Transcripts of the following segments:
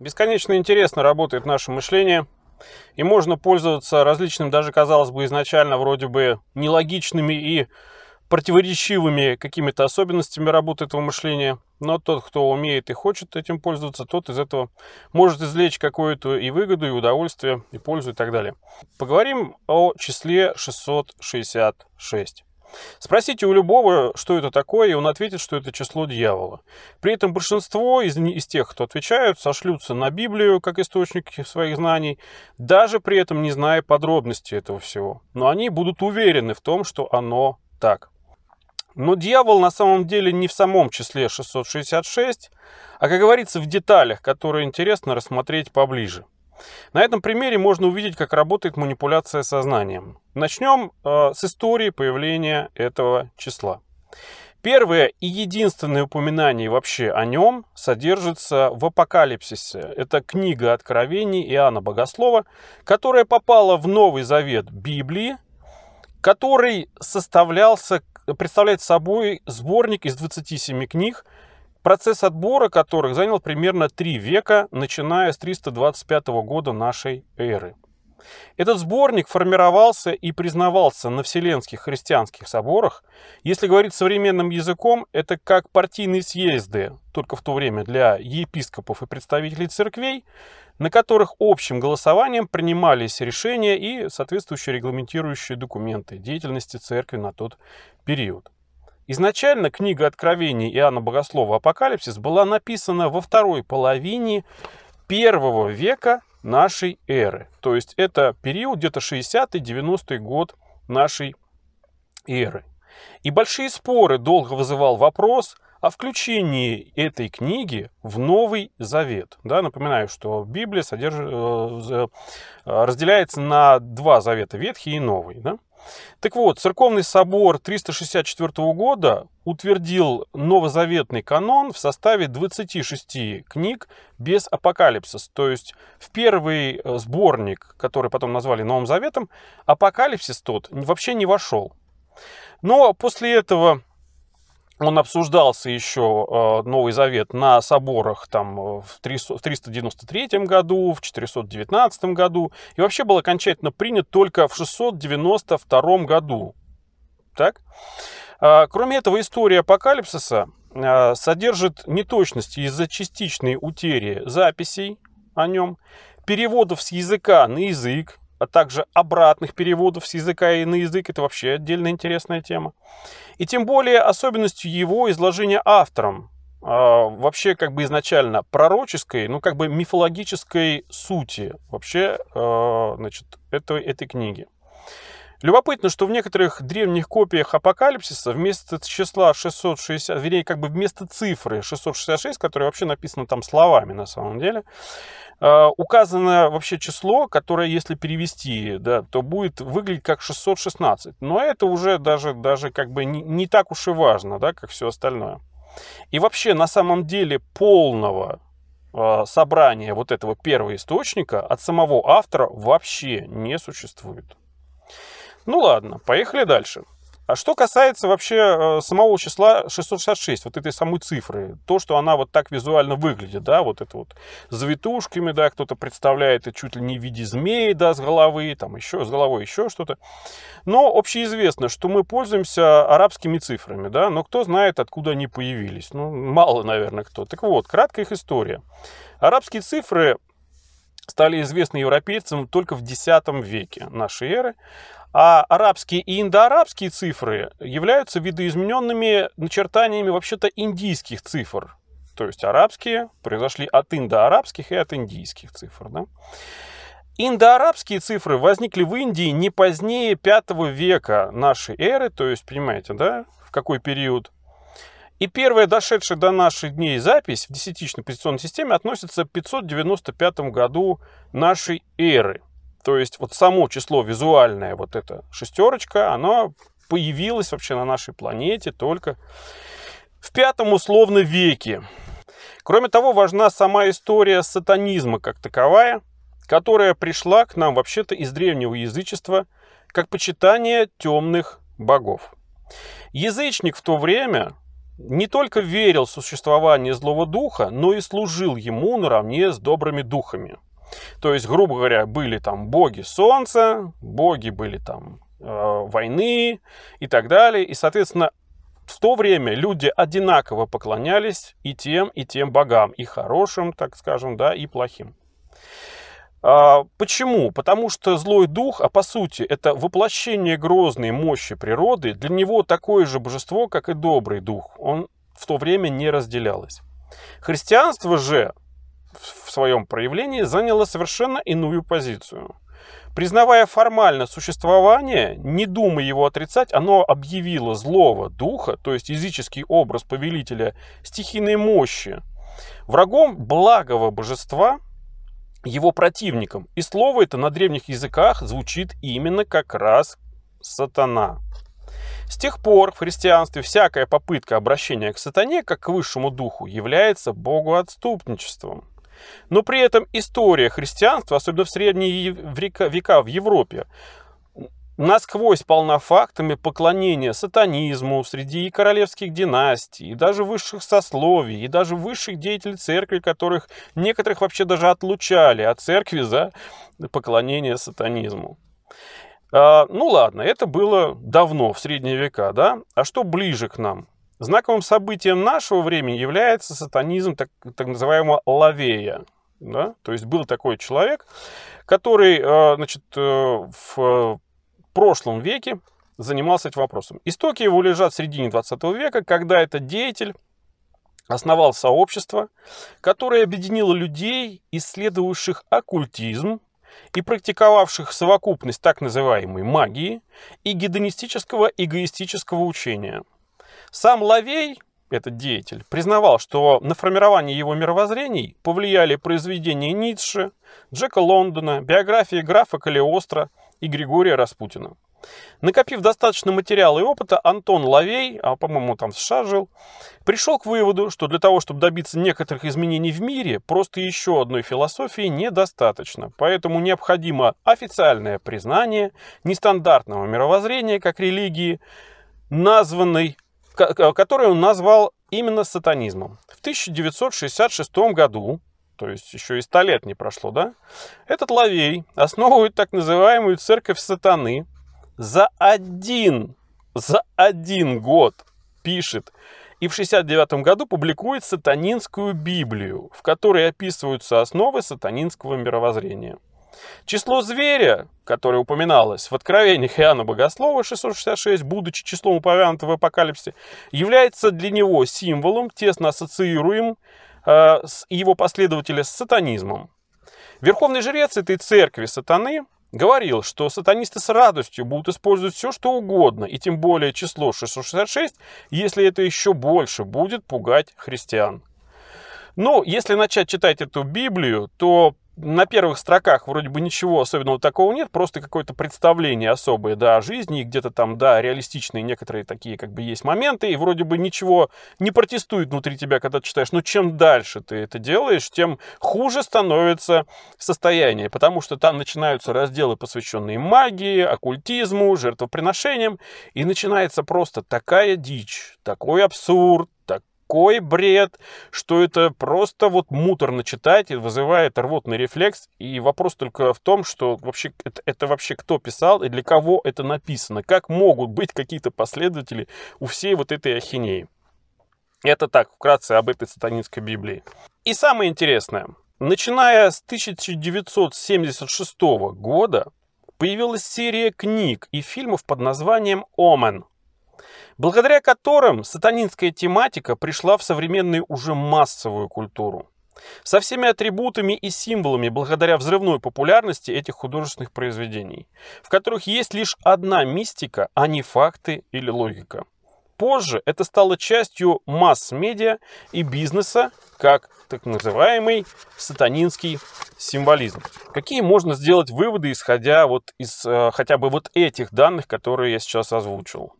Бесконечно интересно работает наше мышление, и можно пользоваться различными, даже казалось бы изначально вроде бы нелогичными и противоречивыми какими-то особенностями работы этого мышления. Но тот, кто умеет и хочет этим пользоваться, тот из этого может извлечь какую-то и выгоду, и удовольствие, и пользу, и так далее. Поговорим о числе 666. Спросите у любого, что это такое, и он ответит, что это число дьявола. При этом большинство из, из тех, кто отвечают, сошлются на Библию как источник своих знаний, даже при этом не зная подробностей этого всего. Но они будут уверены в том, что оно так. Но дьявол на самом деле не в самом числе 666, а, как говорится, в деталях, которые интересно рассмотреть поближе. На этом примере можно увидеть, как работает манипуляция сознанием. Начнем э, с истории появления этого числа. Первое и единственное упоминание вообще о нем содержится в Апокалипсисе. Это книга Откровений Иоанна Богослова, которая попала в Новый Завет Библии, который составлялся, представляет собой сборник из 27 книг, процесс отбора которых занял примерно три века, начиная с 325 года нашей эры. Этот сборник формировался и признавался на Вселенских христианских соборах. Если говорить современным языком, это как партийные съезды, только в то время для епископов и представителей церквей, на которых общим голосованием принимались решения и соответствующие регламентирующие документы деятельности церкви на тот период. Изначально книга Откровений Иоанна Богослова «Апокалипсис» была написана во второй половине первого века нашей эры. То есть это период где-то 60-90 год нашей эры. И большие споры долго вызывал вопрос о включении этой книги в Новый Завет. Да, напоминаю, что Библия содержит, э, разделяется на два завета, Ветхий и Новый. Да? Так вот, Церковный собор 364 года утвердил новозаветный канон в составе 26 книг без апокалипсис. То есть в первый э, сборник, который потом назвали Новым Заветом, апокалипсис тот вообще не вошел. Но после этого он обсуждался еще, э, Новый Завет, на соборах там, э, в 393 году, в 419 году, и вообще был окончательно принят только в 692 году. Так? А, кроме этого, история апокалипсиса э, содержит неточности из-за частичной утери записей о нем, переводов с языка на язык, а также обратных переводов с языка и на язык. Это вообще отдельно интересная тема. И тем более особенностью его изложения автором, а, вообще как бы изначально пророческой, ну как бы мифологической сути вообще а, значит, этой, этой книги. Любопытно, что в некоторых древних копиях апокалипсиса вместо числа 660, вернее, как бы вместо цифры 666, которая вообще написана там словами на самом деле, а, указано вообще число, которое, если перевести, да, то будет выглядеть как 616. Но это уже даже, даже как бы не, не так уж и важно, да, как все остальное. И вообще, на самом деле, полного э, собрания вот этого первого источника от самого автора вообще не существует. Ну ладно, поехали дальше. А что касается вообще э, самого числа 666, вот этой самой цифры, то, что она вот так визуально выглядит, да, вот это вот с завитушками, да, кто-то представляет это чуть ли не в виде змеи, да, с головы, там еще, с головой еще что-то. Но общеизвестно, что мы пользуемся арабскими цифрами, да, но кто знает, откуда они появились. Ну, мало, наверное, кто. Так вот, краткая их история. Арабские цифры стали известны европейцам только в X веке нашей эры. А арабские и индоарабские цифры являются видоизмененными начертаниями вообще-то индийских цифр. То есть арабские произошли от индоарабских и от индийских цифр. Да? Индоарабские цифры возникли в Индии не позднее 5 века нашей эры, то есть, понимаете, да, в какой период. И первая дошедшая до наших дней запись в десятичной позиционной системе относится к 595 году нашей эры. То есть вот само число визуальное, вот эта шестерочка, оно появилось вообще на нашей планете только в пятом условно веке. Кроме того, важна сама история сатанизма как таковая, которая пришла к нам вообще-то из древнего язычества как почитание темных богов. Язычник в то время не только верил в существование злого духа, но и служил ему наравне с добрыми духами. То есть, грубо говоря, были там боги солнца, боги были там э, войны и так далее. И, соответственно, в то время люди одинаково поклонялись и тем, и тем богам, и хорошим, так скажем, да, и плохим. А, почему? Потому что злой дух, а по сути это воплощение грозной мощи природы, для него такое же божество, как и добрый дух. Он в то время не разделялось. Христианство же в своем проявлении заняло совершенно иную позицию. Признавая формально существование, не думая его отрицать, оно объявило злого духа, то есть языческий образ повелителя стихийной мощи, врагом благого божества, его противником. И слово это на древних языках звучит именно как раз сатана. С тех пор в христианстве всякая попытка обращения к сатане, как к высшему духу, является богоотступничеством. Но при этом история христианства, особенно в средние века в Европе, насквозь полна фактами поклонения сатанизму среди и королевских династий, и даже высших сословий, и даже высших деятелей церкви, которых некоторых вообще даже отлучали от церкви за поклонение сатанизму. А, ну ладно, это было давно, в средние века, да? А что ближе к нам? Знаковым событием нашего времени является сатанизм так, так называемого лавея. Да? То есть был такой человек, который э, значит, э, в прошлом веке занимался этим вопросом. Истоки его лежат в середине 20 века, когда этот деятель основал сообщество, которое объединило людей, исследовавших оккультизм и практиковавших совокупность так называемой магии и гедонистического эгоистического учения – сам Лавей, этот деятель, признавал, что на формирование его мировоззрений повлияли произведения Ницше, Джека Лондона, биографии графа Калиостро и Григория Распутина. Накопив достаточно материала и опыта, Антон Лавей, а по-моему там в США жил, пришел к выводу, что для того, чтобы добиться некоторых изменений в мире, просто еще одной философии недостаточно. Поэтому необходимо официальное признание нестандартного мировоззрения как религии, названной который он назвал именно сатанизмом. В 1966 году, то есть еще и 100 лет не прошло, да, этот Лавей основывает так называемую церковь сатаны. За один, за один год пишет и в 69 году публикует сатанинскую Библию, в которой описываются основы сатанинского мировоззрения. Число зверя, которое упоминалось в Откровениях Иоанна Богослова 666, будучи числом упомянутого в Апокалипсисе, является для него символом, тесно ассоциируем э, его последователя с сатанизмом. Верховный жрец этой церкви сатаны говорил, что сатанисты с радостью будут использовать все, что угодно, и тем более число 666, если это еще больше будет пугать христиан. Но если начать читать эту Библию, то на первых строках вроде бы ничего особенного такого нет, просто какое-то представление особое, да, о жизни, и где-то там, да, реалистичные некоторые такие как бы есть моменты, и вроде бы ничего не протестует внутри тебя, когда ты читаешь, но чем дальше ты это делаешь, тем хуже становится состояние, потому что там начинаются разделы, посвященные магии, оккультизму, жертвоприношениям, и начинается просто такая дичь, такой абсурд, такой бред, что это просто вот муторно читать и вызывает рвотный рефлекс. И вопрос только в том, что вообще это, это вообще кто писал и для кого это написано. Как могут быть какие-то последователи у всей вот этой ахинеи. Это так, вкратце об этой сатанинской Библии. И самое интересное. Начиная с 1976 года появилась серия книг и фильмов под названием «Омен», благодаря которым сатанинская тематика пришла в современную уже массовую культуру. Со всеми атрибутами и символами благодаря взрывной популярности этих художественных произведений, в которых есть лишь одна мистика, а не факты или логика. Позже это стало частью масс-медиа и бизнеса, как так называемый сатанинский символизм. Какие можно сделать выводы, исходя вот из э, хотя бы вот этих данных, которые я сейчас озвучил?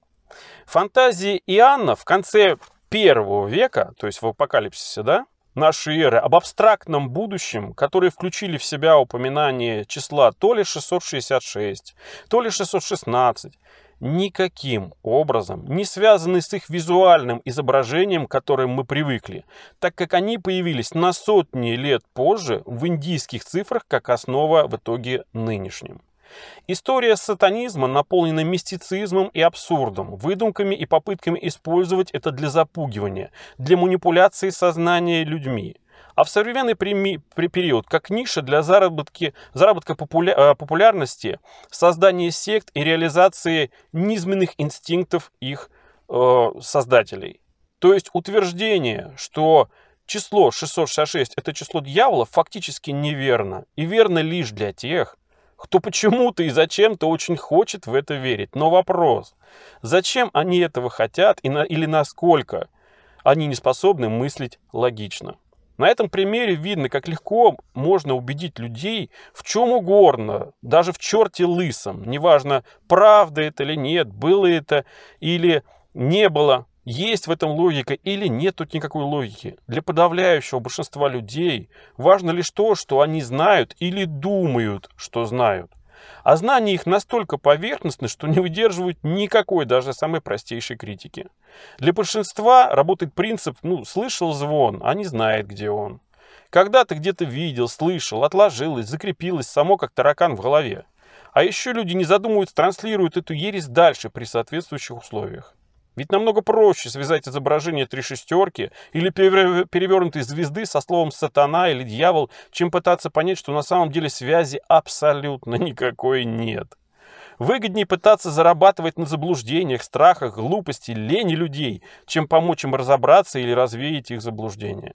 Фантазии Иоанна в конце первого века, то есть в апокалипсисе, да, нашей эры, об абстрактном будущем, которые включили в себя упоминание числа то ли 666, то ли 616, никаким образом не связаны с их визуальным изображением, к которым мы привыкли, так как они появились на сотни лет позже в индийских цифрах как основа в итоге нынешним. История сатанизма наполнена мистицизмом и абсурдом, выдумками и попытками использовать это для запугивания, для манипуляции сознания людьми. А в современный период, как ниша для заработки, заработка популя, э, популярности, создания сект и реализации низменных инстинктов их э, создателей. То есть утверждение, что число 666 это число дьявола, фактически неверно. И верно лишь для тех, кто почему-то и зачем-то очень хочет в это верить. Но вопрос, зачем они этого хотят и на, или насколько они не способны мыслить логично? На этом примере видно, как легко можно убедить людей в чем угодно, даже в черте лысом. Неважно, правда это или нет, было это или не было. Есть в этом логика или нет тут никакой логики? Для подавляющего большинства людей важно лишь то, что они знают или думают, что знают. А знания их настолько поверхностны, что не выдерживают никакой, даже самой простейшей критики. Для большинства работает принцип «ну, слышал звон, а не знает, где он». Когда ты где-то видел, слышал, отложилось, закрепилось само как таракан в голове. А еще люди не задумываются, транслируют эту ересь дальше при соответствующих условиях. Ведь намного проще связать изображение три шестерки или перевернутой звезды со словом «сатана» или «дьявол», чем пытаться понять, что на самом деле связи абсолютно никакой нет. Выгоднее пытаться зарабатывать на заблуждениях, страхах, глупости, лени людей, чем помочь им разобраться или развеять их заблуждения.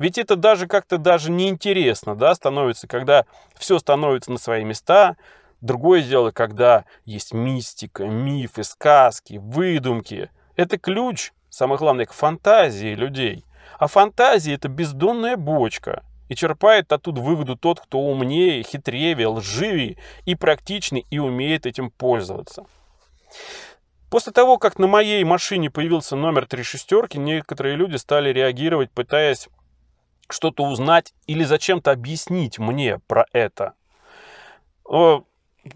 Ведь это даже как-то даже неинтересно да, становится, когда все становится на свои места, Другое дело, когда есть мистика, мифы, сказки, выдумки. Это ключ, самое главное, к фантазии людей. А фантазия – это бездонная бочка. И черпает оттуда выгоду тот, кто умнее, хитрее, лживее и практичный, и умеет этим пользоваться. После того, как на моей машине появился номер три шестерки, некоторые люди стали реагировать, пытаясь что-то узнать или зачем-то объяснить мне про это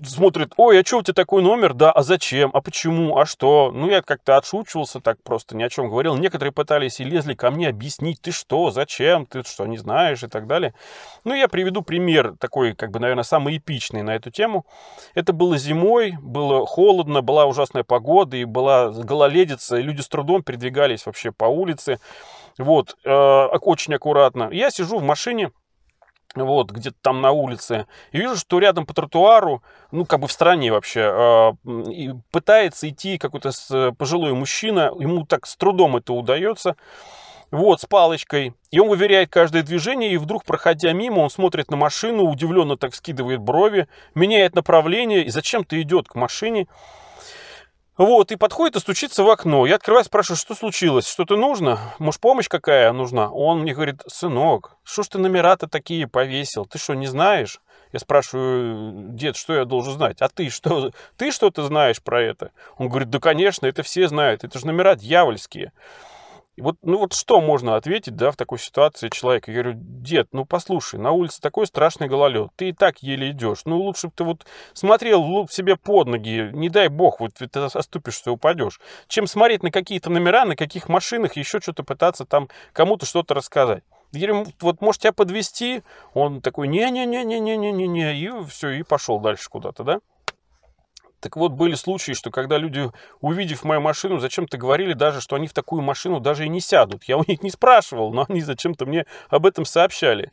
смотрит, ой, а что у тебя такой номер? Да, а зачем? А почему? А что? Ну, я как-то отшучивался так просто, ни о чем говорил. Некоторые пытались и лезли ко мне объяснить, ты что, зачем, ты что, не знаешь и так далее. Ну, я приведу пример такой, как бы, наверное, самый эпичный на эту тему. Это было зимой, было холодно, была ужасная погода и была гололедица, и люди с трудом передвигались вообще по улице. Вот, э, очень аккуратно. Я сижу в машине, вот, где-то там на улице, и вижу, что рядом по тротуару, ну, как бы в стране вообще, э, пытается идти какой-то пожилой мужчина, ему так с трудом это удается, вот, с палочкой, и он выверяет каждое движение, и вдруг, проходя мимо, он смотрит на машину, удивленно так скидывает брови, меняет направление, и зачем-то идет к машине, вот, и подходит и стучится в окно. Я открываю, спрашиваю, что случилось, что-то нужно? Может, помощь какая нужна? Он мне говорит, сынок, что ж ты номера-то такие повесил? Ты что, не знаешь? Я спрашиваю, дед, что я должен знать? А ты что? Ты что-то знаешь про это? Он говорит, да, конечно, это все знают. Это же номера дьявольские. И вот, ну вот что можно ответить, да, в такой ситуации человеку? Я говорю, дед, ну послушай, на улице такой страшный гололед, ты и так еле идешь. Ну лучше бы ты вот смотрел себе под ноги, не дай бог, вот ты оступишься, упадешь, чем смотреть на какие-то номера, на каких машинах, еще что-то пытаться там кому-то что-то рассказать. Я говорю, вот может тебя подвести? Он такой, не-не-не-не-не-не-не, и все, и пошел дальше куда-то, да? Так вот, были случаи, что когда люди, увидев мою машину, зачем-то говорили даже, что они в такую машину даже и не сядут. Я у них не спрашивал, но они зачем-то мне об этом сообщали.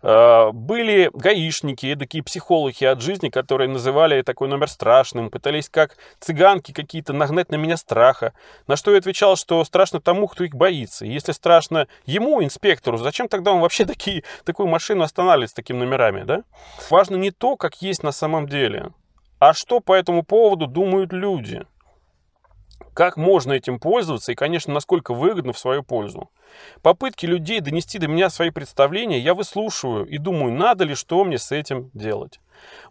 А, были гаишники, такие психологи от жизни, которые называли такой номер страшным, пытались как цыганки какие-то нагнать на меня страха. На что я отвечал, что страшно тому, кто их боится. если страшно ему, инспектору, зачем тогда он вообще такие, такую машину останавливает с такими номерами, да? Важно не то, как есть на самом деле, а что по этому поводу думают люди? Как можно этим пользоваться и, конечно, насколько выгодно в свою пользу? Попытки людей донести до меня свои представления я выслушиваю и думаю, надо ли что мне с этим делать.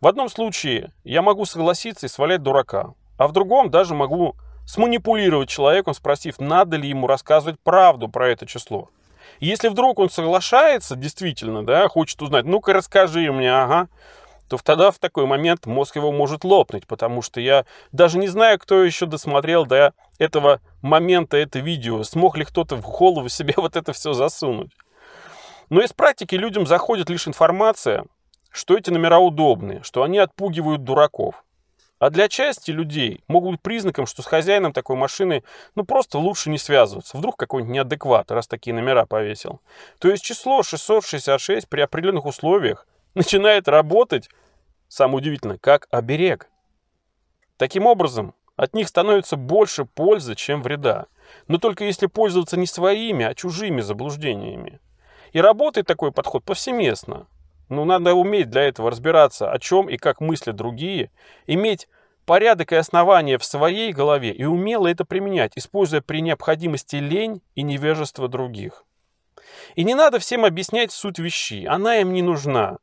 В одном случае я могу согласиться и свалять дурака, а в другом даже могу сманипулировать человеком, спросив, надо ли ему рассказывать правду про это число. Если вдруг он соглашается, действительно, да, хочет узнать, ну-ка расскажи мне, ага, то тогда в такой момент мозг его может лопнуть, потому что я даже не знаю, кто еще досмотрел до этого момента это видео, смог ли кто-то в голову себе вот это все засунуть. Но из практики людям заходит лишь информация, что эти номера удобные, что они отпугивают дураков. А для части людей могут быть признаком, что с хозяином такой машины ну просто лучше не связываться. Вдруг какой-нибудь неадекват, раз такие номера повесил. То есть число 666 при определенных условиях начинает работать, самое удивительное, как оберег. Таким образом, от них становится больше пользы, чем вреда. Но только если пользоваться не своими, а чужими заблуждениями. И работает такой подход повсеместно. Но надо уметь для этого разбираться, о чем и как мыслят другие, иметь порядок и основания в своей голове и умело это применять, используя при необходимости лень и невежество других. И не надо всем объяснять суть вещи, она им не нужна.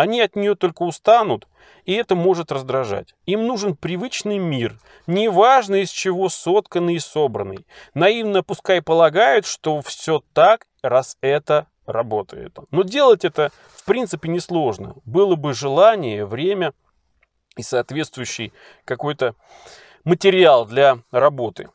Они от нее только устанут, и это может раздражать. Им нужен привычный мир, неважно из чего сотканный и собранный. Наивно пускай полагают, что все так, раз это работает. Но делать это в принципе несложно. Было бы желание, время и соответствующий какой-то материал для работы.